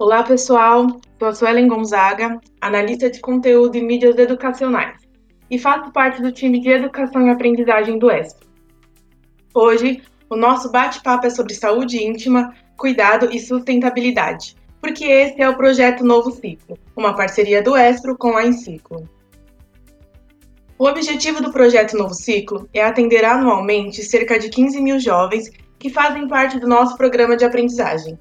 Olá, pessoal. Sou a Suelen Gonzaga, analista de conteúdo e mídias educacionais, e faço parte do time de Educação e Aprendizagem do ESP. Hoje, o nosso bate-papo é sobre saúde íntima, cuidado e sustentabilidade, porque esse é o projeto Novo Ciclo, uma parceria do ESPRO com a Enciclo. O objetivo do projeto Novo Ciclo é atender anualmente cerca de 15 mil jovens que fazem parte do nosso programa de aprendizagem,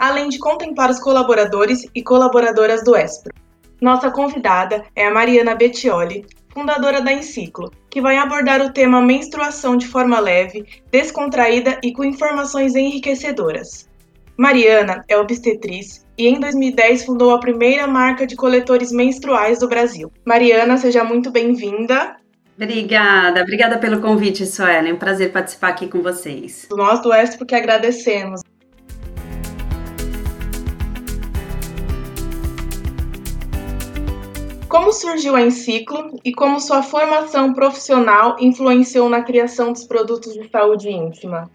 além de contemplar os colaboradores e colaboradoras do ESPRO. Nossa convidada é a Mariana Bettioli, fundadora da Enciclo, que vai abordar o tema menstruação de forma leve, descontraída e com informações enriquecedoras. Mariana é obstetriz e em 2010 fundou a primeira marca de coletores menstruais do Brasil. Mariana, seja muito bem-vinda. Obrigada, obrigada pelo convite, Suelen. É um prazer participar aqui com vocês. Nós do Expo que agradecemos. Como surgiu a Enciclo e como sua formação profissional influenciou na criação dos produtos de saúde íntima?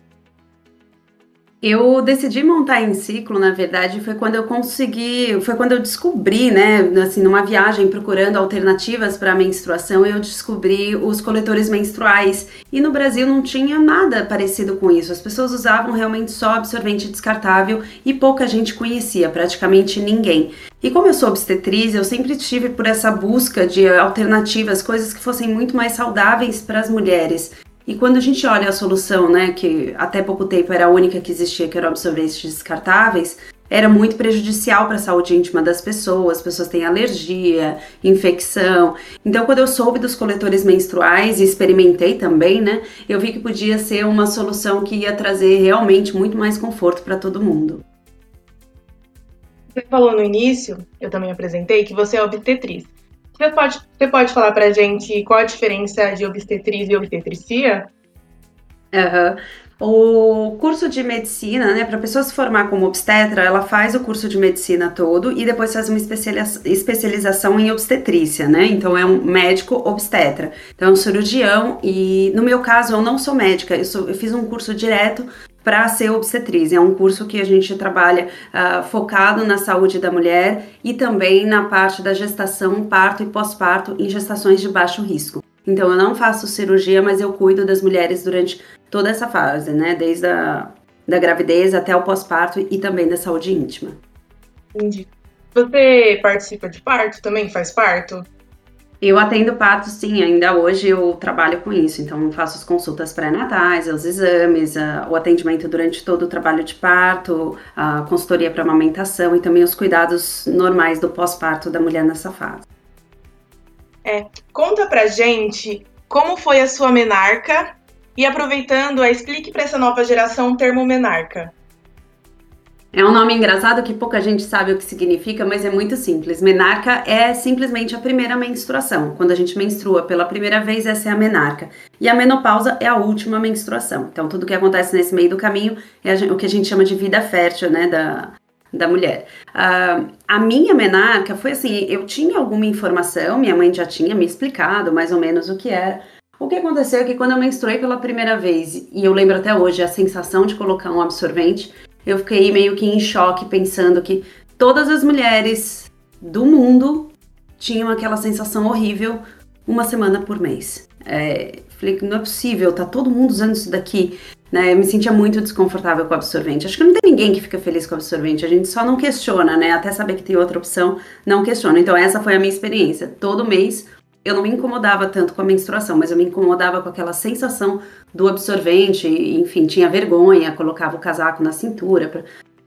Eu decidi montar em ciclo, na verdade, foi quando eu consegui, foi quando eu descobri, né, assim, numa viagem procurando alternativas para a menstruação, eu descobri os coletores menstruais. E no Brasil não tinha nada parecido com isso. As pessoas usavam realmente só absorvente descartável e pouca gente conhecia, praticamente ninguém. E como eu sou obstetriz, eu sempre tive por essa busca de alternativas, coisas que fossem muito mais saudáveis para as mulheres. E quando a gente olha a solução, né, que até pouco tempo era a única que existia, que eram absorventes descartáveis, era muito prejudicial para a saúde íntima das pessoas, as pessoas têm alergia, infecção. Então, quando eu soube dos coletores menstruais e experimentei também, né, eu vi que podia ser uma solução que ia trazer realmente muito mais conforto para todo mundo. Você falou no início, eu também apresentei, que você é obstetriz. Você pode, você pode falar pra gente qual a diferença de obstetriz e obstetricia? Uhum. O curso de medicina, né, para pessoa se formar como obstetra, ela faz o curso de medicina todo e depois faz uma especialização em obstetrícia, né? Então é um médico obstetra. Então é um cirurgião e no meu caso eu não sou médica, eu, sou, eu fiz um curso direto para ser obstetriz. É um curso que a gente trabalha uh, focado na saúde da mulher e também na parte da gestação, parto e pós-parto em gestações de baixo risco. Então eu não faço cirurgia, mas eu cuido das mulheres durante toda essa fase, né? Desde a da gravidez até o pós-parto e também da saúde íntima. Entendi. Você participa de parto também? Faz parto? Eu atendo partos, sim, ainda hoje eu trabalho com isso, então faço as consultas pré-natais, os exames, a, o atendimento durante todo o trabalho de parto, a consultoria para amamentação e também os cuidados normais do pós-parto da mulher nessa fase. É, conta pra gente como foi a sua menarca e aproveitando, explique para essa nova geração o termo menarca. É um nome engraçado que pouca gente sabe o que significa, mas é muito simples. Menarca é simplesmente a primeira menstruação. Quando a gente menstrua pela primeira vez, essa é a menarca. E a menopausa é a última menstruação. Então, tudo que acontece nesse meio do caminho é o que a gente chama de vida fértil, né, da, da mulher. Uh, a minha menarca foi assim: eu tinha alguma informação, minha mãe já tinha me explicado mais ou menos o que era. O que aconteceu é que quando eu menstruei pela primeira vez, e eu lembro até hoje a sensação de colocar um absorvente, eu fiquei meio que em choque pensando que todas as mulheres do mundo tinham aquela sensação horrível uma semana por mês. É, falei que não é possível, tá todo mundo usando isso daqui. Né? Eu me sentia muito desconfortável com o absorvente. Acho que não tem ninguém que fica feliz com o absorvente, a gente só não questiona, né? Até saber que tem outra opção, não questiona. Então, essa foi a minha experiência. Todo mês eu não me incomodava tanto com a menstruação, mas eu me incomodava com aquela sensação do absorvente, enfim, tinha vergonha, colocava o casaco na cintura para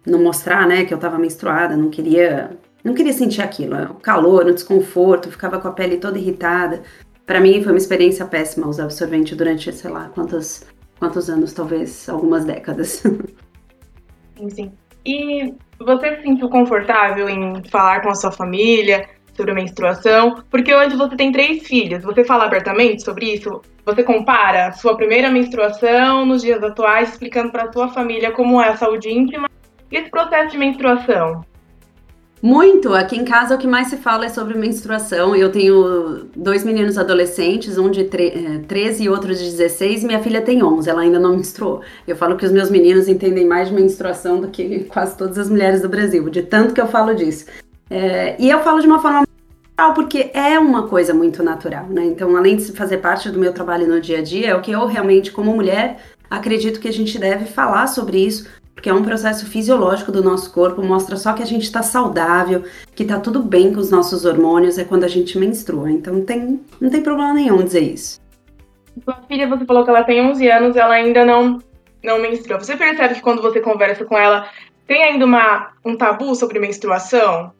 não mostrar, né, que eu estava menstruada, não queria, não queria sentir aquilo, o calor, o desconforto, ficava com a pele toda irritada. Para mim foi uma experiência péssima usar absorvente durante, sei lá, quantos quantos anos, talvez algumas décadas. Sim, sim. E você se sentiu confortável em falar com a sua família? Sobre a menstruação, porque hoje você tem três filhas. Você fala abertamente sobre isso? Você compara sua primeira menstruação nos dias atuais, explicando para sua família como é a saúde íntima e esse processo de menstruação? Muito! Aqui em casa o que mais se fala é sobre menstruação. Eu tenho dois meninos adolescentes, um de 13 eh, e outro de 16. Minha filha tem 11, ela ainda não menstruou. Eu falo que os meus meninos entendem mais de menstruação do que quase todas as mulheres do Brasil, de tanto que eu falo disso. É, e eu falo de uma forma natural, porque é uma coisa muito natural, né? Então, além de fazer parte do meu trabalho no dia a dia, é o que eu realmente, como mulher, acredito que a gente deve falar sobre isso porque é um processo fisiológico do nosso corpo, mostra só que a gente está saudável, que está tudo bem com os nossos hormônios, é quando a gente menstrua. Então não tem, não tem problema nenhum dizer isso. Sua filha, você falou que ela tem 11 anos, ela ainda não, não menstrua. Você percebe que quando você conversa com ela, tem ainda uma, um tabu sobre menstruação?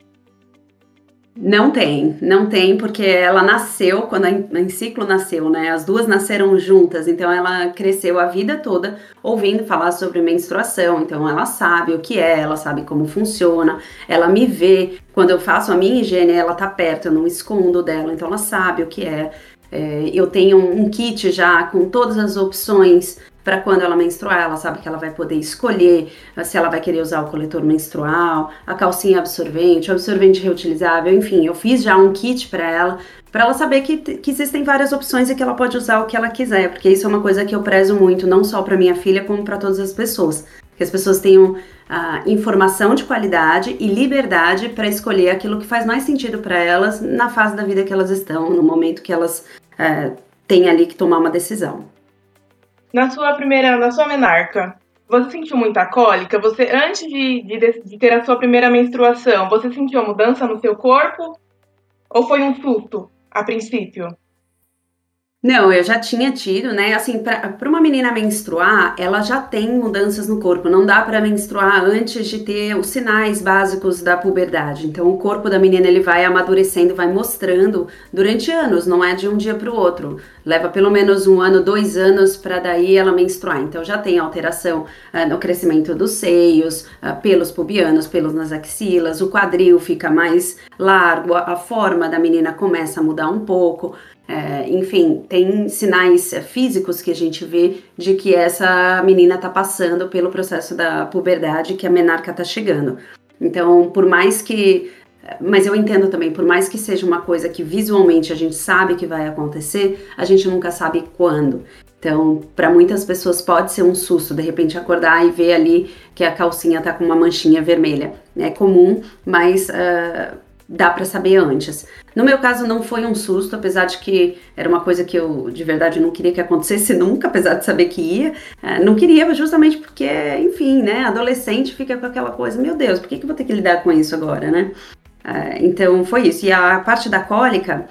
Não tem, não tem, porque ela nasceu, quando a Enciclo nasceu, né? As duas nasceram juntas, então ela cresceu a vida toda ouvindo falar sobre menstruação, então ela sabe o que é, ela sabe como funciona, ela me vê, quando eu faço a minha higiene, ela tá perto, eu não escondo dela, então ela sabe o que é. é eu tenho um kit já com todas as opções para quando ela menstruar, ela sabe que ela vai poder escolher ah, se ela vai querer usar o coletor menstrual, a calcinha absorvente, o absorvente reutilizável, enfim, eu fiz já um kit para ela, para ela saber que, que existem várias opções e que ela pode usar o que ela quiser, porque isso é uma coisa que eu prezo muito, não só para minha filha, como para todas as pessoas. Que as pessoas tenham ah, informação de qualidade e liberdade para escolher aquilo que faz mais sentido para elas na fase da vida que elas estão, no momento que elas eh, têm ali que tomar uma decisão. Na sua primeira, na sua menarca, você sentiu muita cólica? Você, antes de, de, de ter a sua primeira menstruação, você sentiu mudança no seu corpo? Ou foi um susto a princípio? Não, eu já tinha tido, né? Assim, para uma menina menstruar, ela já tem mudanças no corpo. Não dá para menstruar antes de ter os sinais básicos da puberdade. Então, o corpo da menina ele vai amadurecendo, vai mostrando durante anos, não é de um dia para o outro. Leva pelo menos um ano, dois anos para daí ela menstruar. Então, já tem alteração uh, no crescimento dos seios, uh, pelos pubianos, pelos nas axilas, o quadril fica mais largo, a, a forma da menina começa a mudar um pouco. É, enfim, tem sinais físicos que a gente vê de que essa menina está passando pelo processo da puberdade, que a menarca está chegando. Então, por mais que. Mas eu entendo também, por mais que seja uma coisa que visualmente a gente sabe que vai acontecer, a gente nunca sabe quando. Então, para muitas pessoas pode ser um susto, de repente acordar e ver ali que a calcinha tá com uma manchinha vermelha. É comum, mas uh, dá para saber antes. No meu caso não foi um susto, apesar de que era uma coisa que eu de verdade não queria que acontecesse nunca, apesar de saber que ia. É, não queria justamente porque, enfim, né, adolescente fica com aquela coisa, meu Deus, por que, que eu vou ter que lidar com isso agora, né? É, então foi isso. E a parte da cólica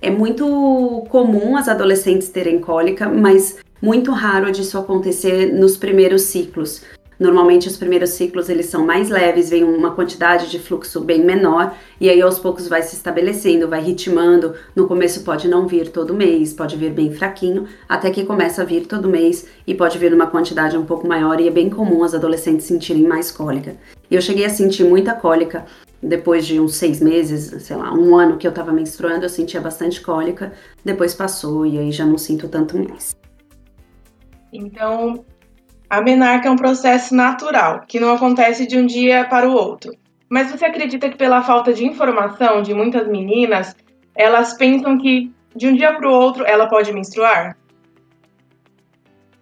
é muito comum as adolescentes terem cólica, mas muito raro disso acontecer nos primeiros ciclos. Normalmente os primeiros ciclos eles são mais leves, vem uma quantidade de fluxo bem menor e aí aos poucos vai se estabelecendo, vai ritmando. No começo pode não vir todo mês, pode vir bem fraquinho, até que começa a vir todo mês e pode vir uma quantidade um pouco maior e é bem comum as adolescentes sentirem mais cólica. Eu cheguei a sentir muita cólica depois de uns seis meses, sei lá, um ano que eu tava menstruando, eu sentia bastante cólica, depois passou e aí já não sinto tanto mais. Então, a menarca é um processo natural, que não acontece de um dia para o outro. Mas você acredita que pela falta de informação de muitas meninas, elas pensam que de um dia para o outro ela pode menstruar?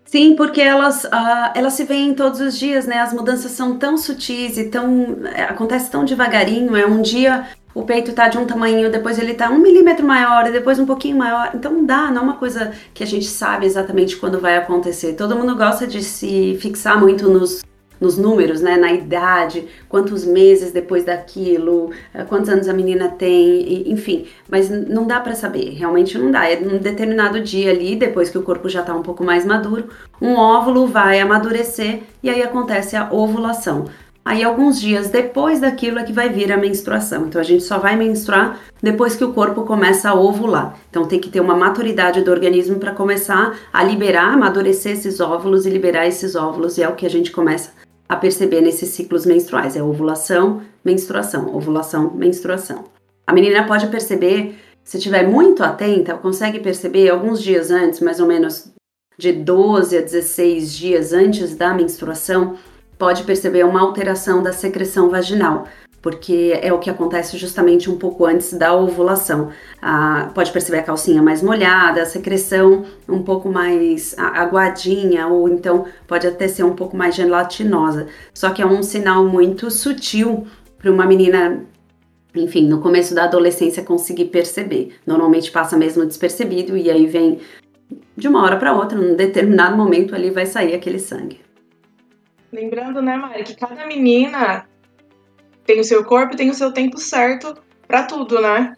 Sim, porque elas, uh, elas se veem todos os dias, né? As mudanças são tão sutis e tão. É, acontece tão devagarinho. É um dia o peito tá de um tamanho, depois ele tá um milímetro maior e depois um pouquinho maior. Então não dá, não é uma coisa que a gente sabe exatamente quando vai acontecer. Todo mundo gosta de se fixar muito nos, nos números, né? Na idade, quantos meses depois daquilo, eh, quantos anos a menina tem, enfim. Mas não dá para saber, realmente não dá. É num determinado dia ali, depois que o corpo já tá um pouco mais maduro, um óvulo vai amadurecer e aí acontece a ovulação. Aí, alguns dias depois daquilo é que vai vir a menstruação. Então, a gente só vai menstruar depois que o corpo começa a ovular. Então, tem que ter uma maturidade do organismo para começar a liberar, amadurecer esses óvulos e liberar esses óvulos. E é o que a gente começa a perceber nesses ciclos menstruais: é ovulação, menstruação, ovulação, menstruação. A menina pode perceber, se estiver muito atenta, consegue perceber alguns dias antes, mais ou menos de 12 a 16 dias antes da menstruação pode perceber uma alteração da secreção vaginal. porque é o que acontece justamente um pouco antes da ovulação. Ah, pode perceber a calcinha mais molhada, a secreção um pouco mais aguadinha, ou então pode até ser um pouco mais gelatinosa. Só que é um sinal muito sutil para uma menina enfim, no começo da adolescência conseguir perceber. Normalmente passa mesmo despercebido e aí vem de uma hora para outra, num determinado momento ali vai sair aquele sangue. Lembrando, né, Mari, que cada menina tem o seu corpo tem o seu tempo certo para tudo, né?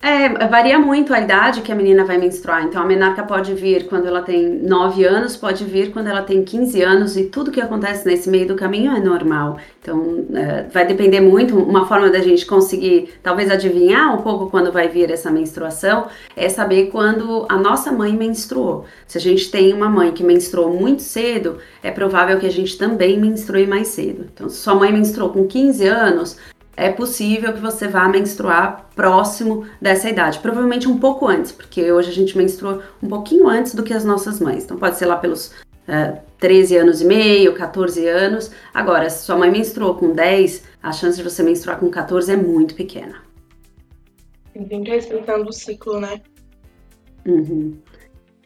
É, varia muito a idade que a menina vai menstruar. Então, a menarca pode vir quando ela tem 9 anos, pode vir quando ela tem 15 anos, e tudo que acontece nesse meio do caminho é normal. Então, é, vai depender muito. Uma forma da gente conseguir, talvez, adivinhar um pouco quando vai vir essa menstruação é saber quando a nossa mãe menstruou. Se a gente tem uma mãe que menstruou muito cedo, é provável que a gente também menstrue mais cedo. Então, se sua mãe menstruou com 15 anos, é possível que você vá menstruar próximo dessa idade, provavelmente um pouco antes, porque hoje a gente menstrua um pouquinho antes do que as nossas mães. Então pode ser lá pelos uh, 13 anos e meio, 14 anos. Agora, se sua mãe menstruou com 10, a chance de você menstruar com 14 é muito pequena. Sempre respeitando o ciclo, né? Uhum.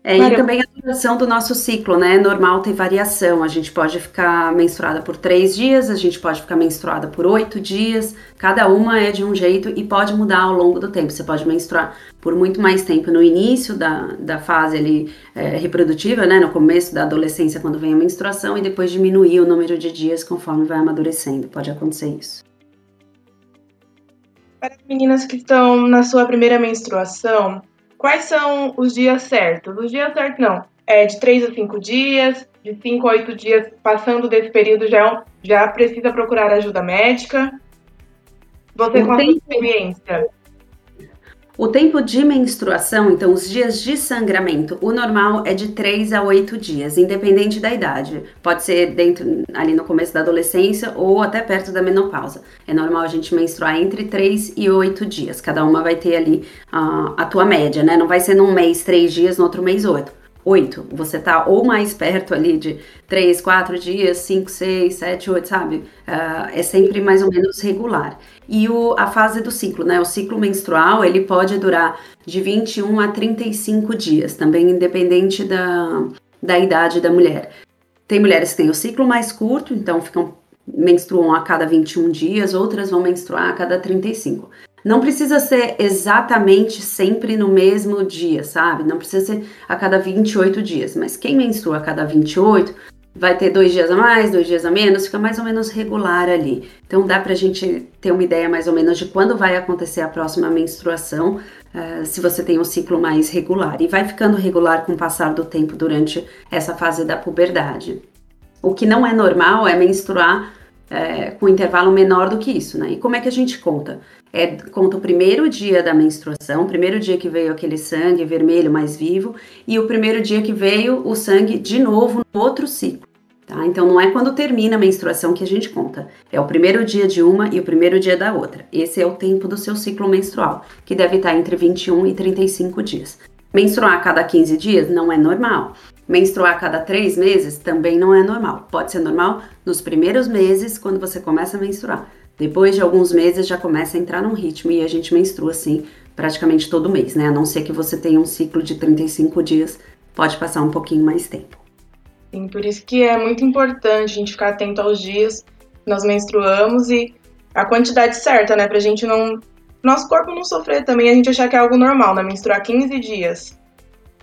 É, e também a duração do nosso ciclo, né? Normal tem variação. A gente pode ficar menstruada por três dias, a gente pode ficar menstruada por oito dias. Cada uma é de um jeito e pode mudar ao longo do tempo. Você pode menstruar por muito mais tempo no início da, da fase ali, é, reprodutiva, né? No começo da adolescência, quando vem a menstruação, e depois diminuir o número de dias conforme vai amadurecendo. Pode acontecer isso. Para as meninas que estão na sua primeira menstruação, Quais são os dias certos? Os dias certos não. É de 3 a 5 dias, de 5 a 8 dias, passando desse período já, já precisa procurar ajuda médica. Você com a sua experiência. O tempo de menstruação, então os dias de sangramento, o normal é de 3 a 8 dias, independente da idade. Pode ser dentro ali no começo da adolescência ou até perto da menopausa. É normal a gente menstruar entre 3 e 8 dias. Cada uma vai ter ali a, a tua média, né? Não vai ser num mês 3 dias, no outro mês 8. 8. Você tá ou mais perto ali de 3, 4 dias, 5, 6, 7, 8, sabe? Uh, é sempre mais ou menos regular e o, a fase do ciclo, né? O ciclo menstrual ele pode durar de 21 a 35 dias, também independente da, da idade da mulher. Tem mulheres que têm o ciclo mais curto, então ficam menstruam a cada 21 dias, outras vão menstruar a cada 35. Não precisa ser exatamente sempre no mesmo dia, sabe? Não precisa ser a cada 28 dias, mas quem menstrua a cada 28 vai ter dois dias a mais, dois dias a menos, fica mais ou menos regular ali. Então dá pra gente ter uma ideia mais ou menos de quando vai acontecer a próxima menstruação, uh, se você tem um ciclo mais regular. E vai ficando regular com o passar do tempo durante essa fase da puberdade. O que não é normal é menstruar é, com intervalo menor do que isso, né? E como é que a gente conta? É, conta o primeiro dia da menstruação, o primeiro dia que veio aquele sangue vermelho mais vivo, e o primeiro dia que veio o sangue de novo no outro ciclo. Tá? Então não é quando termina a menstruação que a gente conta. É o primeiro dia de uma e o primeiro dia da outra. Esse é o tempo do seu ciclo menstrual, que deve estar entre 21 e 35 dias. Menstruar a cada 15 dias não é normal. Menstruar a cada 3 meses também não é normal. Pode ser normal nos primeiros meses, quando você começa a menstruar. Depois de alguns meses já começa a entrar num ritmo e a gente menstrua assim praticamente todo mês, né? A não ser que você tenha um ciclo de 35 dias, pode passar um pouquinho mais tempo. Sim, por isso que é muito importante a gente ficar atento aos dias que nós menstruamos e a quantidade certa, né? Pra gente não. Nosso corpo não sofrer também, a gente achar que é algo normal, né? Menstruar 15 dias.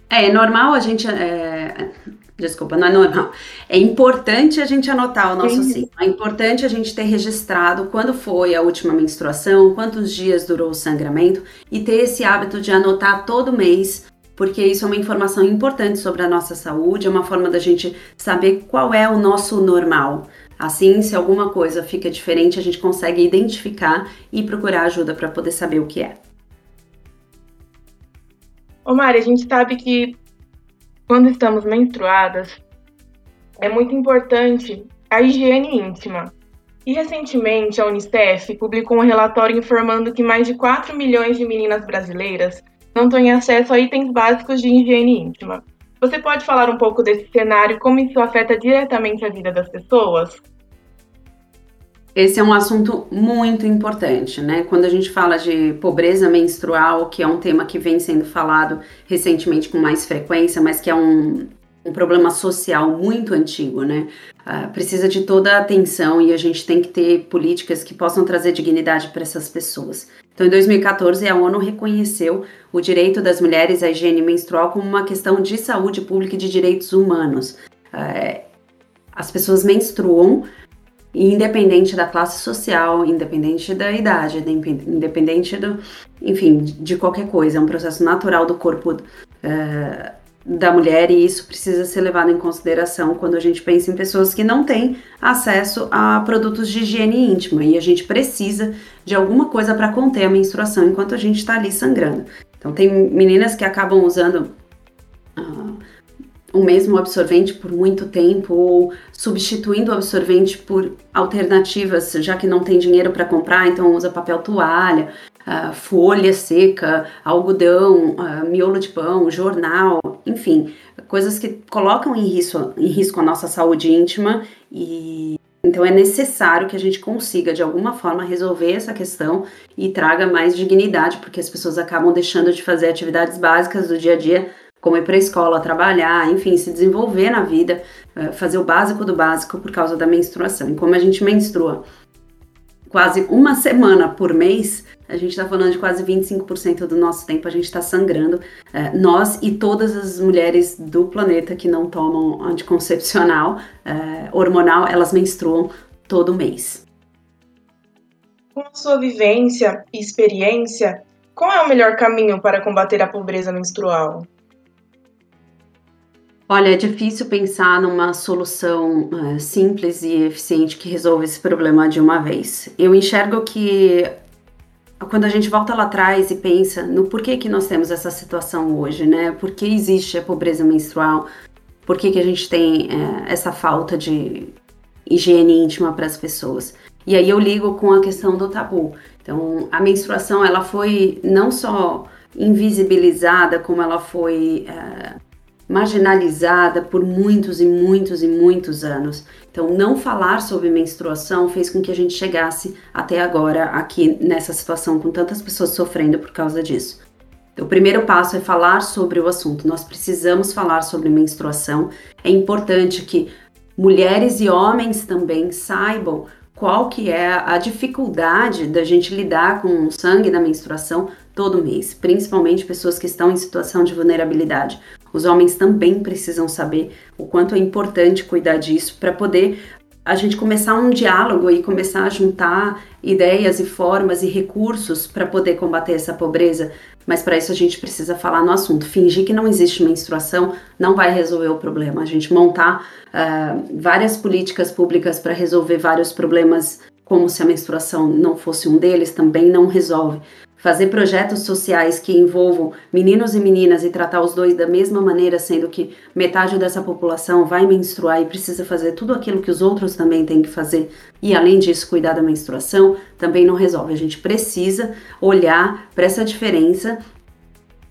É, é normal a gente. É... Desculpa, não é normal. É importante a gente anotar o nosso Sim. ciclo. É importante a gente ter registrado quando foi a última menstruação, quantos dias durou o sangramento e ter esse hábito de anotar todo mês porque isso é uma informação importante sobre a nossa saúde, é uma forma da gente saber qual é o nosso normal. Assim, se alguma coisa fica diferente, a gente consegue identificar e procurar ajuda para poder saber o que é. Ô Mari, a gente sabe que quando estamos menstruadas, é muito importante a higiene íntima. E recentemente a Unicef publicou um relatório informando que mais de 4 milhões de meninas brasileiras não têm acesso a itens básicos de higiene íntima. Você pode falar um pouco desse cenário, como isso afeta diretamente a vida das pessoas? Esse é um assunto muito importante, né? Quando a gente fala de pobreza menstrual, que é um tema que vem sendo falado recentemente com mais frequência, mas que é um, um problema social muito antigo, né? Uh, precisa de toda a atenção e a gente tem que ter políticas que possam trazer dignidade para essas pessoas. Então, em 2014, a ONU reconheceu o direito das mulheres à higiene menstrual como uma questão de saúde pública e de direitos humanos. Uh, as pessoas menstruam independente da classe social, independente da idade, independente do, enfim, de qualquer coisa. É um processo natural do corpo uh, da mulher e isso precisa ser levado em consideração quando a gente pensa em pessoas que não têm acesso a produtos de higiene íntima e a gente precisa de alguma coisa para conter a menstruação enquanto a gente está ali sangrando. Então tem meninas que acabam usando uh, o mesmo absorvente por muito tempo ou substituindo o absorvente por alternativas, já que não tem dinheiro para comprar, então usa papel toalha, uh, folha seca, algodão, uh, miolo de pão, jornal, enfim, coisas que colocam em risco, em risco a nossa saúde íntima e então é necessário que a gente consiga de alguma forma resolver essa questão e traga mais dignidade, porque as pessoas acabam deixando de fazer atividades básicas do dia a dia como ir para a escola, trabalhar, enfim, se desenvolver na vida, eh, fazer o básico do básico por causa da menstruação. E como a gente menstrua quase uma semana por mês, a gente está falando de quase 25% do nosso tempo a gente está sangrando. Eh, nós e todas as mulheres do planeta que não tomam anticoncepcional eh, hormonal, elas menstruam todo mês. Com sua vivência e experiência, qual é o melhor caminho para combater a pobreza menstrual? Olha, é difícil pensar numa solução uh, simples e eficiente que resolva esse problema de uma vez. Eu enxergo que quando a gente volta lá atrás e pensa no porquê que nós temos essa situação hoje, né? Por que existe a pobreza menstrual? Por que, que a gente tem uh, essa falta de higiene íntima para as pessoas? E aí eu ligo com a questão do tabu. Então, a menstruação, ela foi não só invisibilizada, como ela foi... Uh, marginalizada por muitos e muitos e muitos anos. Então, não falar sobre menstruação fez com que a gente chegasse até agora aqui nessa situação com tantas pessoas sofrendo por causa disso. Então, o primeiro passo é falar sobre o assunto. Nós precisamos falar sobre menstruação. É importante que mulheres e homens também saibam qual que é a dificuldade da gente lidar com o sangue da menstruação todo mês, principalmente pessoas que estão em situação de vulnerabilidade. Os homens também precisam saber o quanto é importante cuidar disso para poder a gente começar um diálogo e começar a juntar ideias e formas e recursos para poder combater essa pobreza, mas para isso a gente precisa falar no assunto. Fingir que não existe menstruação não vai resolver o problema. A gente montar uh, várias políticas públicas para resolver vários problemas, como se a menstruação não fosse um deles, também não resolve fazer projetos sociais que envolvam meninos e meninas e tratar os dois da mesma maneira, sendo que metade dessa população vai menstruar e precisa fazer tudo aquilo que os outros também têm que fazer, e além disso, cuidar da menstruação, também não resolve. A gente precisa olhar para essa diferença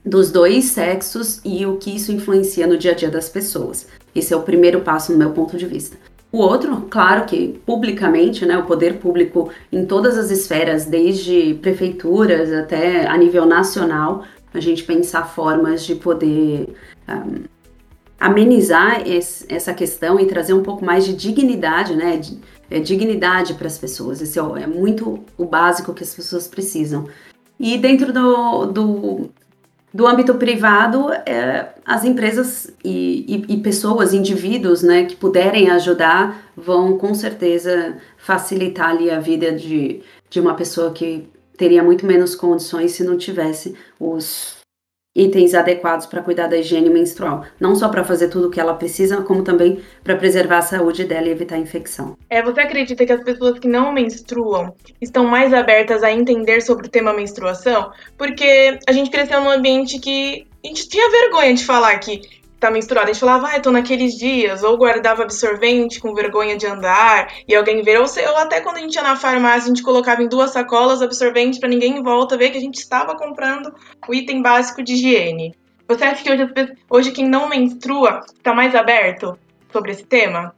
dos dois sexos e o que isso influencia no dia a dia das pessoas. Esse é o primeiro passo no meu ponto de vista. O outro, claro que publicamente, né, o poder público em todas as esferas, desde prefeituras até a nível nacional, a gente pensar formas de poder um, amenizar esse, essa questão e trazer um pouco mais de dignidade, né, de, é, dignidade para as pessoas. Esse é, é, muito o básico que as pessoas precisam. E dentro do, do do âmbito privado, é, as empresas e, e, e, pessoas, indivíduos, né, que puderem ajudar, vão com certeza facilitar ali a vida de, de uma pessoa que teria muito menos condições se não tivesse os itens adequados para cuidar da higiene menstrual, não só para fazer tudo o que ela precisa, como também para preservar a saúde dela e evitar infecção. É, você acredita que as pessoas que não menstruam estão mais abertas a entender sobre o tema menstruação? Porque a gente cresceu num ambiente que a gente tinha vergonha de falar que tá menstruada. A gente falava, ah, tô naqueles dias, ou guardava absorvente com vergonha de andar, e alguém ver, ou, ou até quando a gente ia na farmácia, a gente colocava em duas sacolas absorvente para ninguém em volta ver que a gente estava comprando o item básico de higiene. Você acha que hoje, hoje quem não menstrua está mais aberto sobre esse tema?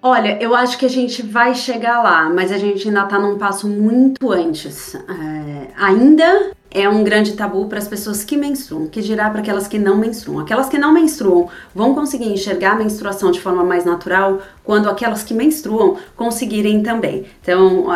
Olha, eu acho que a gente vai chegar lá, mas a gente ainda está num passo muito antes. É, ainda é um grande tabu para as pessoas que menstruam, que dirá para aquelas que não menstruam. Aquelas que não menstruam vão conseguir enxergar a menstruação de forma mais natural quando aquelas que menstruam conseguirem também. Então,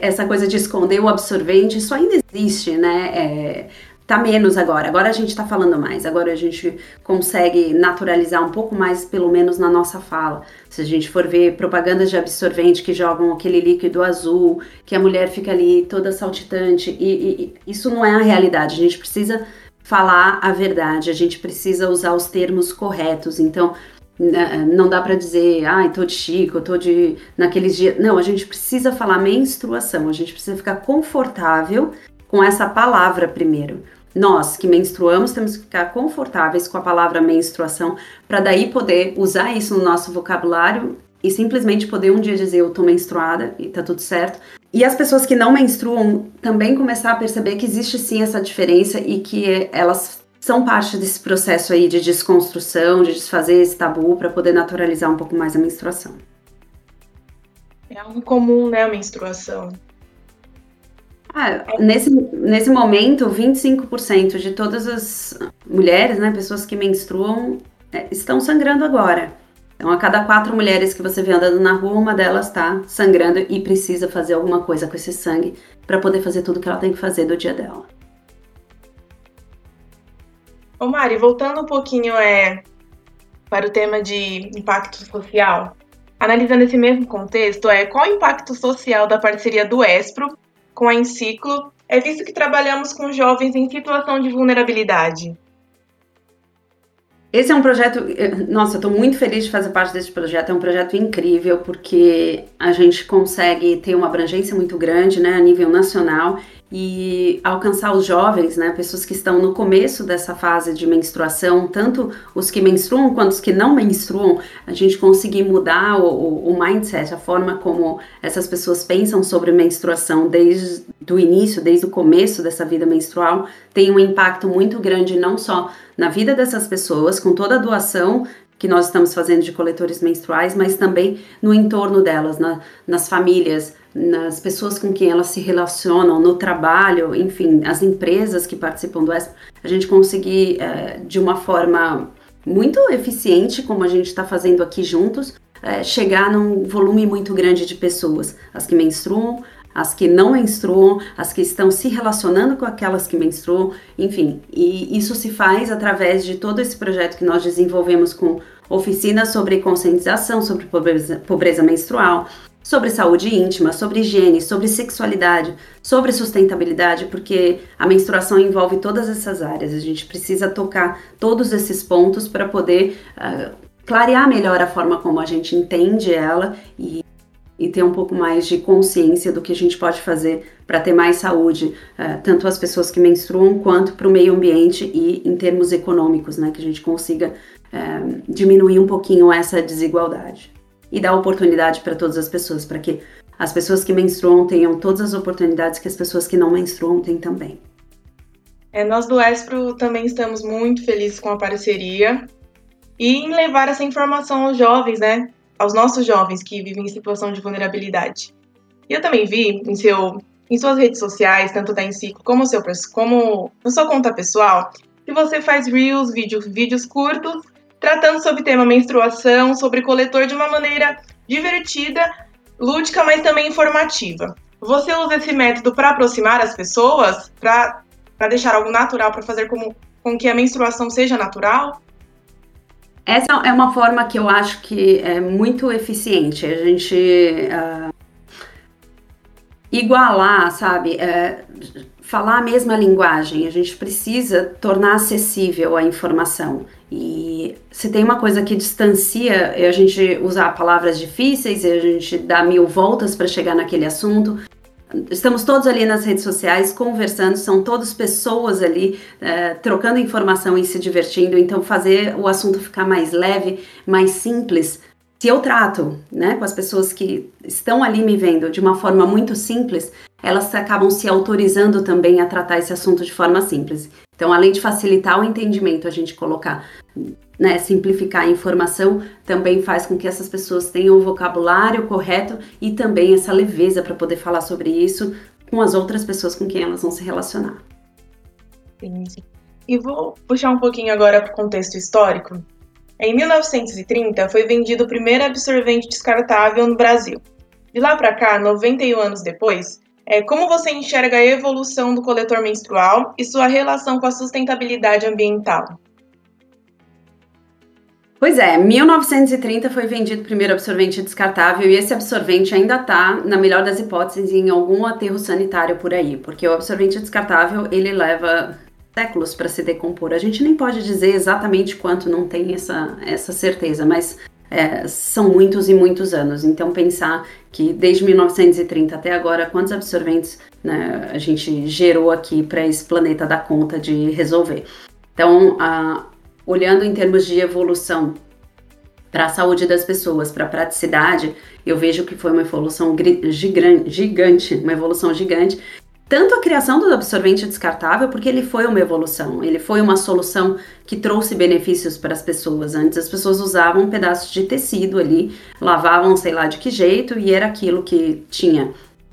essa coisa de esconder o absorvente, isso ainda existe, né? É, tá menos agora. Agora a gente está falando mais. Agora a gente consegue naturalizar um pouco mais, pelo menos na nossa fala. Se a gente for ver propagandas de absorvente que jogam aquele líquido azul, que a mulher fica ali toda saltitante, e, e isso não é a realidade. A gente precisa falar a verdade. A gente precisa usar os termos corretos. Então né, não dá para dizer, ai, ah, tô de chico, tô de naqueles dias. Não, a gente precisa falar menstruação, a gente precisa ficar confortável com essa palavra primeiro. Nós que menstruamos temos que ficar confortáveis com a palavra menstruação para daí poder usar isso no nosso vocabulário e simplesmente poder um dia dizer eu tô menstruada e tá tudo certo. E as pessoas que não menstruam também começar a perceber que existe sim essa diferença e que elas são parte desse processo aí de desconstrução, de desfazer esse tabu para poder naturalizar um pouco mais a menstruação. É algo comum, né, a menstruação. Ah, nesse, nesse momento, 25% de todas as mulheres, né, pessoas que menstruam, é, estão sangrando agora. Então, a cada quatro mulheres que você vê andando na rua, uma delas está sangrando e precisa fazer alguma coisa com esse sangue para poder fazer tudo que ela tem que fazer do dia dela. Ô Mari, voltando um pouquinho é, para o tema de impacto social, analisando esse mesmo contexto, é qual o impacto social da parceria do ESPRO com a Enciclo, é visto que trabalhamos com jovens em situação de vulnerabilidade. Esse é um projeto, eh, nossa, estou muito feliz de fazer parte desse projeto. É um projeto incrível porque a gente consegue ter uma abrangência muito grande, né, a nível nacional e alcançar os jovens, né, pessoas que estão no começo dessa fase de menstruação, tanto os que menstruam quanto os que não menstruam, a gente conseguir mudar o, o mindset, a forma como essas pessoas pensam sobre menstruação desde o início, desde o começo dessa vida menstrual, tem um impacto muito grande não só na vida dessas pessoas, com toda a doação que nós estamos fazendo de coletores menstruais, mas também no entorno delas, na, nas famílias, nas pessoas com quem elas se relacionam, no trabalho, enfim, as empresas que participam do ESP, a gente conseguir, é, de uma forma muito eficiente, como a gente está fazendo aqui juntos, é, chegar num volume muito grande de pessoas, as que menstruam, as que não menstruam, as que estão se relacionando com aquelas que menstruam, enfim, e isso se faz através de todo esse projeto que nós desenvolvemos com oficinas sobre conscientização sobre pobreza, pobreza menstrual, sobre saúde íntima, sobre higiene, sobre sexualidade, sobre sustentabilidade, porque a menstruação envolve todas essas áreas. A gente precisa tocar todos esses pontos para poder uh, clarear melhor a forma como a gente entende ela e, e ter um pouco mais de consciência do que a gente pode fazer para ter mais saúde, uh, tanto as pessoas que menstruam quanto para o meio ambiente e em termos econômicos, né, que a gente consiga uh, diminuir um pouquinho essa desigualdade e dar oportunidade para todas as pessoas, para que as pessoas que menstruam tenham todas as oportunidades que as pessoas que não menstruam têm também. É, nós do Espro também estamos muito felizes com a parceria e em levar essa informação aos jovens, né? Aos nossos jovens que vivem em situação de vulnerabilidade. E eu também vi em, seu, em suas redes sociais, tanto da Enciclo como, seu, como na sua conta pessoal, que você faz reels, vídeos, vídeos curtos tratando sobre o tema menstruação, sobre coletor de uma maneira divertida, lúdica, mas também informativa. Você usa esse método para aproximar as pessoas, para deixar algo natural, para fazer como, com que a menstruação seja natural? Essa é uma forma que eu acho que é muito eficiente. A gente uh, igualar, sabe? Uh, falar a mesma linguagem. A gente precisa tornar acessível a informação. E se tem uma coisa que distancia, é a gente usar palavras difíceis, e a gente dar mil voltas para chegar naquele assunto. Estamos todos ali nas redes sociais conversando, são todas pessoas ali é, trocando informação e se divertindo. Então, fazer o assunto ficar mais leve, mais simples. Se eu trato né, com as pessoas que estão ali me vendo de uma forma muito simples, elas acabam se autorizando também a tratar esse assunto de forma simples. Então, além de facilitar o entendimento, a gente colocar né, simplificar a informação também faz com que essas pessoas tenham o vocabulário correto e também essa leveza para poder falar sobre isso com as outras pessoas com quem elas vão se relacionar. Sim. E vou puxar um pouquinho agora para o contexto histórico. Em 1930 foi vendido o primeiro absorvente descartável no Brasil. De lá para cá, 91 anos depois, é, como você enxerga a evolução do coletor menstrual e sua relação com a sustentabilidade ambiental? Pois é, 1930 foi vendido o primeiro absorvente descartável e esse absorvente ainda está, na melhor das hipóteses, em algum aterro sanitário por aí, porque o absorvente descartável ele leva séculos para se decompor. A gente nem pode dizer exatamente quanto, não tem essa, essa certeza, mas é, são muitos e muitos anos. Então, pensar que desde 1930 até agora, quantos absorventes né, a gente gerou aqui para esse planeta dar conta de resolver. Então, a, olhando em termos de evolução para a saúde das pessoas, para a praticidade, eu vejo que foi uma evolução gigante, uma evolução gigante. Tanto a criação do absorvente descartável, porque ele foi uma evolução, ele foi uma solução que trouxe benefícios para as pessoas. Antes as pessoas usavam pedaços de tecido ali, lavavam sei lá de que jeito e era aquilo que tinha.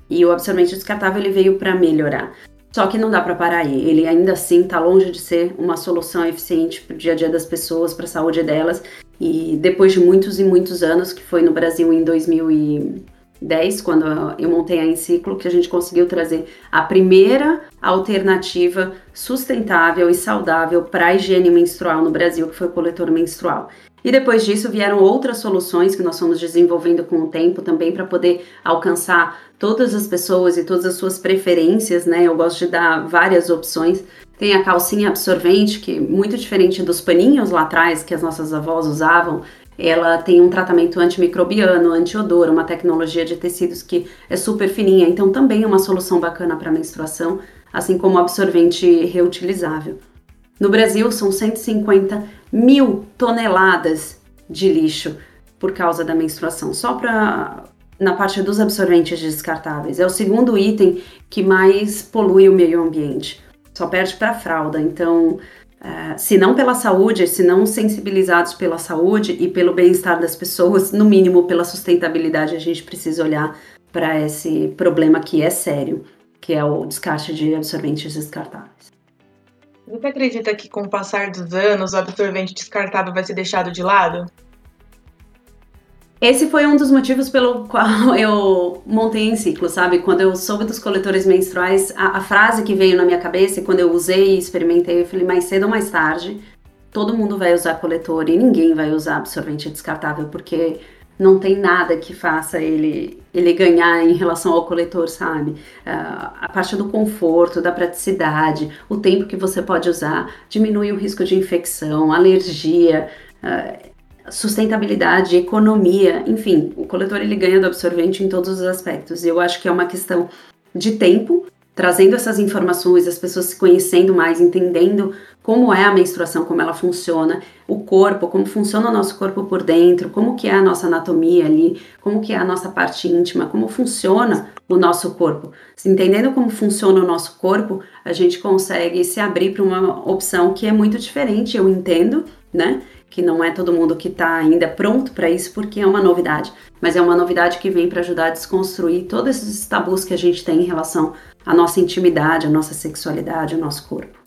E o absorvente descartável ele veio para melhorar. Só que não dá para parar aí. Ele ainda assim está longe de ser uma solução eficiente para o dia a dia das pessoas, para a saúde delas. E depois de muitos e muitos anos, que foi no Brasil em 2010, quando eu montei a Enciclo, que a gente conseguiu trazer a primeira alternativa sustentável e saudável para a higiene menstrual no Brasil, que foi o coletor menstrual. E depois disso vieram outras soluções que nós fomos desenvolvendo com o tempo também para poder alcançar todas as pessoas e todas as suas preferências, né? Eu gosto de dar várias opções. Tem a calcinha absorvente, que é muito diferente dos paninhos lá atrás que as nossas avós usavam. Ela tem um tratamento antimicrobiano, antiodor, uma tecnologia de tecidos que é super fininha, então também é uma solução bacana para menstruação, assim como absorvente reutilizável. No Brasil, são 150 mil toneladas de lixo por causa da menstruação, só para na parte dos absorventes descartáveis. É o segundo item que mais polui o meio ambiente. Só perde para fralda. Então, uh, se não pela saúde, se não sensibilizados pela saúde e pelo bem-estar das pessoas, no mínimo pela sustentabilidade, a gente precisa olhar para esse problema que é sério, que é o descarte de absorventes descartáveis. Você acredita que com o passar dos anos o absorvente descartável vai ser deixado de lado? Esse foi um dos motivos pelo qual eu montei em ciclo, sabe? Quando eu soube dos coletores menstruais, a, a, frase que veio na minha cabeça, quando eu usei e experimentei, eu falei, mais cedo ou mais tarde, todo mundo vai usar coletor e ninguém vai usar absorvente descartável, porque não tem nada que faça ele, ele ganhar em relação ao coletor, sabe? Uh, a parte do conforto, da praticidade, o tempo que você pode usar, diminui o risco de infecção, alergia, uh, sustentabilidade, economia, enfim, o coletor ele ganha do absorvente em todos os aspectos. E eu acho que é uma questão de tempo trazendo essas informações, as pessoas se conhecendo mais, entendendo como é a menstruação, como ela funciona, o corpo, como funciona o nosso corpo por dentro, como que é a nossa anatomia ali, como que é a nossa parte íntima, como funciona o nosso corpo. Entendendo como funciona o nosso corpo, a gente consegue se abrir para uma opção que é muito diferente, eu entendo, né? Que não é todo mundo que está ainda pronto para isso, porque é uma novidade. Mas é uma novidade que vem para ajudar a desconstruir todos esses tabus que a gente tem em relação a nossa intimidade, a nossa sexualidade, o nosso corpo.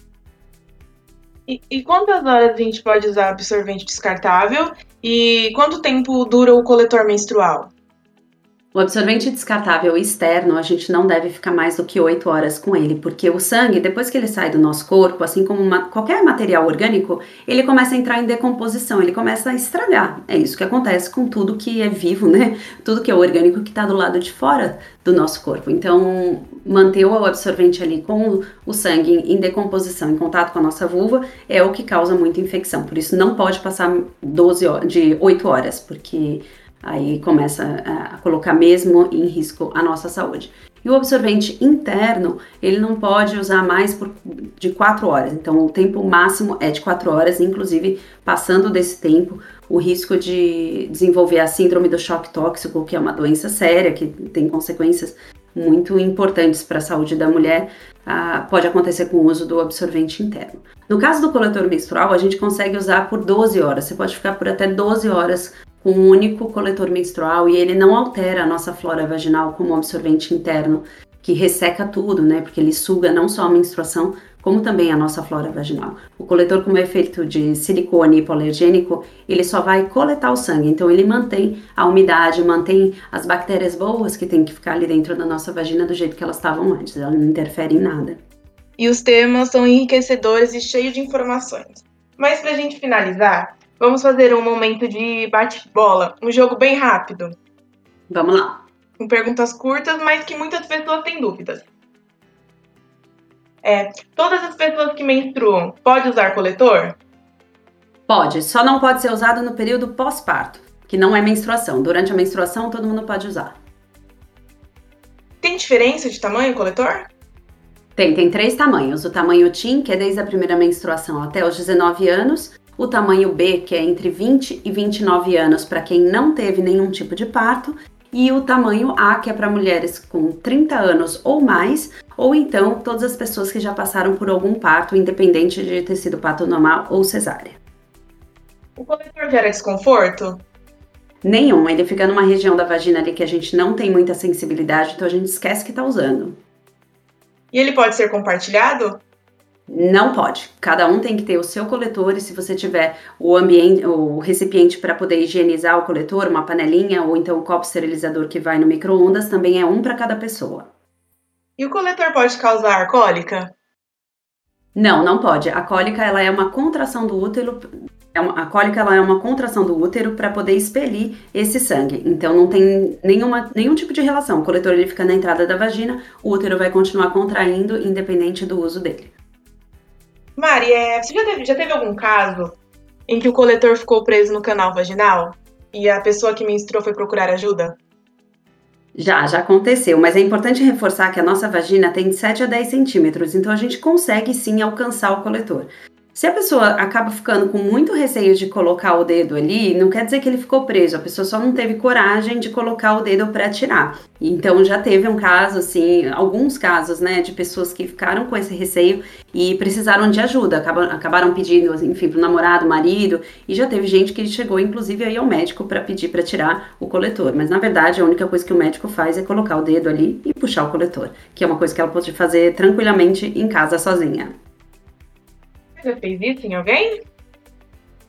E, e quantas horas a gente pode usar absorvente descartável? E quanto tempo dura o coletor menstrual? O absorvente descartável externo, a gente não deve ficar mais do que 8 horas com ele, porque o sangue, depois que ele sai do nosso corpo, assim como uma, qualquer material orgânico, ele começa a entrar em decomposição, ele começa a estragar. É isso que acontece com tudo que é vivo, né? Tudo que é orgânico que está do lado de fora do nosso corpo. Então, manter o absorvente ali com o sangue em decomposição, em contato com a nossa vulva, é o que causa muita infecção. Por isso, não pode passar 12 horas, de 8 horas, porque Aí começa a colocar mesmo em risco a nossa saúde. E o absorvente interno, ele não pode usar mais por, de 4 horas. Então, o tempo máximo é de 4 horas, inclusive passando desse tempo, o risco de desenvolver a síndrome do choque tóxico, que é uma doença séria, que tem consequências muito importantes para a saúde da mulher, ah, pode acontecer com o uso do absorvente interno. No caso do coletor menstrual, a gente consegue usar por 12 horas. Você pode ficar por até 12 horas com um único coletor menstrual e ele não altera a nossa flora vaginal como um absorvente interno que resseca tudo, né? Porque ele suga não só a menstruação, como também a nossa flora vaginal. O coletor, como é feito de silicone hipoalergênico, ele só vai coletar o sangue, então ele mantém a umidade, mantém as bactérias boas que tem que ficar ali dentro da nossa vagina do jeito que elas estavam antes, ela não interfere em nada. E os temas são enriquecedores e cheios de informações. Mas para a gente finalizar, vamos fazer um momento de bate-bola, um jogo bem rápido. Vamos lá. Com perguntas curtas, mas que muitas pessoas têm dúvidas. É, todas as pessoas que menstruam podem usar coletor? Pode, só não pode ser usado no período pós-parto, que não é menstruação. Durante a menstruação, todo mundo pode usar. Tem diferença de tamanho coletor? Tem, tem três tamanhos. O tamanho TIN, que é desde a primeira menstruação até os 19 anos. O tamanho B, que é entre 20 e 29 anos para quem não teve nenhum tipo de parto e o tamanho A, que é para mulheres com 30 anos ou mais, ou então todas as pessoas que já passaram por algum parto, independente de ter sido parto normal ou cesárea. O coletor gera desconforto? Nenhum, ele fica numa região da vagina ali que a gente não tem muita sensibilidade, então a gente esquece que está usando. E ele pode ser compartilhado? Não pode. Cada um tem que ter o seu coletor e se você tiver o ambiente, o recipiente para poder higienizar o coletor, uma panelinha ou então o copo esterilizador que vai no micro-ondas, também é um para cada pessoa. E o coletor pode causar cólica? Não, não pode. A cólica ela é uma contração do útero. É uma, a cólica ela é uma contração do útero para poder expelir esse sangue. Então não tem nenhuma, nenhum tipo de relação. O coletor ele fica na entrada da vagina, o útero vai continuar contraindo independente do uso dele. Mari, é, você já teve, já teve algum caso em que o coletor ficou preso no canal vaginal e a pessoa que menstruou foi procurar ajuda? Já, já aconteceu, mas é importante reforçar que a nossa vagina tem de 7 a 10 centímetros, então a gente consegue sim alcançar o coletor. Se a pessoa acaba ficando com muito receio de colocar o dedo ali, não quer dizer que ele ficou preso, a pessoa só não teve coragem de colocar o dedo para tirar. Então já teve um caso, assim, alguns casos, né, de pessoas que ficaram com esse receio e precisaram de ajuda, acabaram, acabaram pedindo, enfim, pro namorado, marido, e já teve gente que chegou, inclusive, aí ao médico para pedir para tirar o coletor. Mas na verdade, a única coisa que o médico faz é colocar o dedo ali e puxar o coletor, que é uma coisa que ela pode fazer tranquilamente em casa sozinha. Você fez isso em alguém?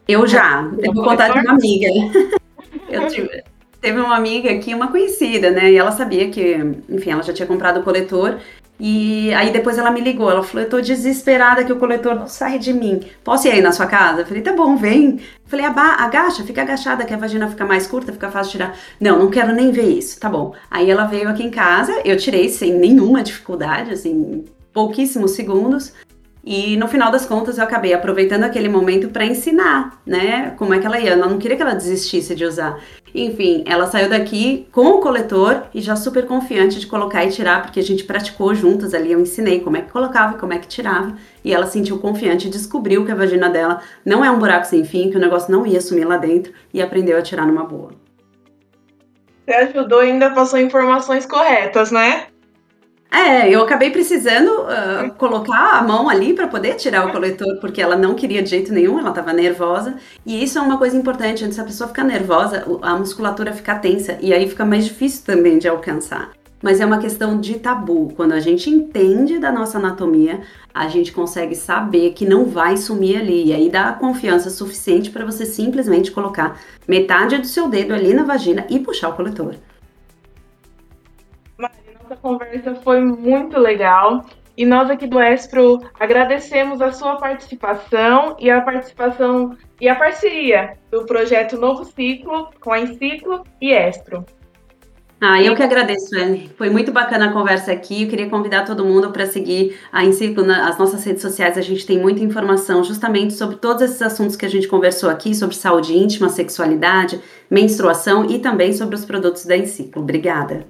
Eu já. Eu vou contar de uma amiga. Eu tive, teve uma amiga aqui, uma conhecida, né? E ela sabia que, enfim, ela já tinha comprado o coletor. E aí depois ela me ligou, ela falou, eu tô desesperada que o coletor não sai de mim. Posso ir aí na sua casa? Eu falei, tá bom, vem. Eu falei, agacha, fica agachada, que a vagina fica mais curta, fica fácil de tirar. Não, não quero nem ver isso. Tá bom. Aí ela veio aqui em casa, eu tirei sem nenhuma dificuldade, assim, pouquíssimos segundos. E no final das contas eu acabei aproveitando aquele momento para ensinar, né, como é que ela ia. Eu não queria que ela desistisse de usar. Enfim, ela saiu daqui com o coletor e já super confiante de colocar e tirar, porque a gente praticou juntas ali. Eu ensinei como é que colocava e como é que tirava. E ela sentiu confiante e descobriu que a vagina dela não é um buraco sem fim, que o negócio não ia sumir lá dentro e aprendeu a tirar numa boa. Você ajudou e ainda passou informações corretas, né? É, eu acabei precisando uh, colocar a mão ali para poder tirar o coletor, porque ela não queria de jeito nenhum, ela estava nervosa. E isso é uma coisa importante, antes a pessoa ficar nervosa, a musculatura fica tensa e aí fica mais difícil também de alcançar. Mas é uma questão de tabu. Quando a gente entende da nossa anatomia, a gente consegue saber que não vai sumir ali. E aí dá confiança suficiente para você simplesmente colocar metade do seu dedo ali na vagina e puxar o coletor essa conversa foi muito legal. E nós aqui do Espro agradecemos a sua participação e a participação e a parceria do projeto Novo Ciclo com a Enciclo e Espro. Ah, eu que agradeço, Anne. Foi muito bacana a conversa aqui. Eu queria convidar todo mundo para seguir a Enciclo nas nossas redes sociais. A gente tem muita informação justamente sobre todos esses assuntos que a gente conversou aqui, sobre saúde íntima, sexualidade, menstruação e também sobre os produtos da Enciclo. Obrigada.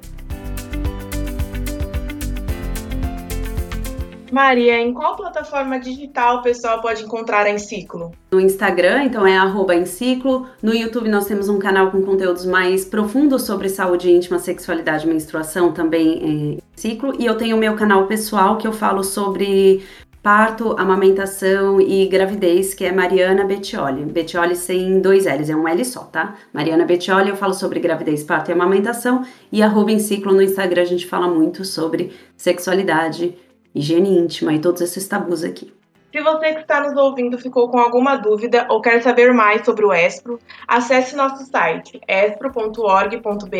Maria, em qual plataforma digital o pessoal pode encontrar a Enciclo? No Instagram, então é Enciclo. No YouTube nós temos um canal com conteúdos mais profundos sobre saúde íntima, sexualidade e menstruação, também é Enciclo. E eu tenho o meu canal pessoal que eu falo sobre parto, amamentação e gravidez, que é Mariana Bettioli. Bettioli sem dois L's, é um L só, tá? Mariana Bettioli, eu falo sobre gravidez, parto e amamentação. E arroba Enciclo no Instagram a gente fala muito sobre sexualidade, higiene íntima e todos esses tabus aqui. Se você que está nos ouvindo ficou com alguma dúvida ou quer saber mais sobre o ESPRO, acesse nosso site espro.org.br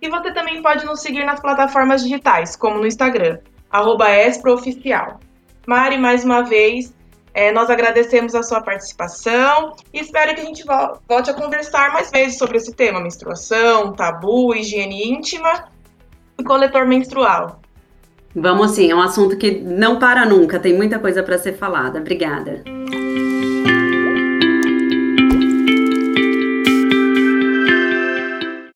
e você também pode nos seguir nas plataformas digitais, como no Instagram, esprooficial. Mari, mais uma vez, é, nós agradecemos a sua participação e espero que a gente volte a conversar mais vezes sobre esse tema: menstruação, tabu, higiene íntima e coletor menstrual. Vamos sim, é um assunto que não para nunca, tem muita coisa para ser falada. Obrigada.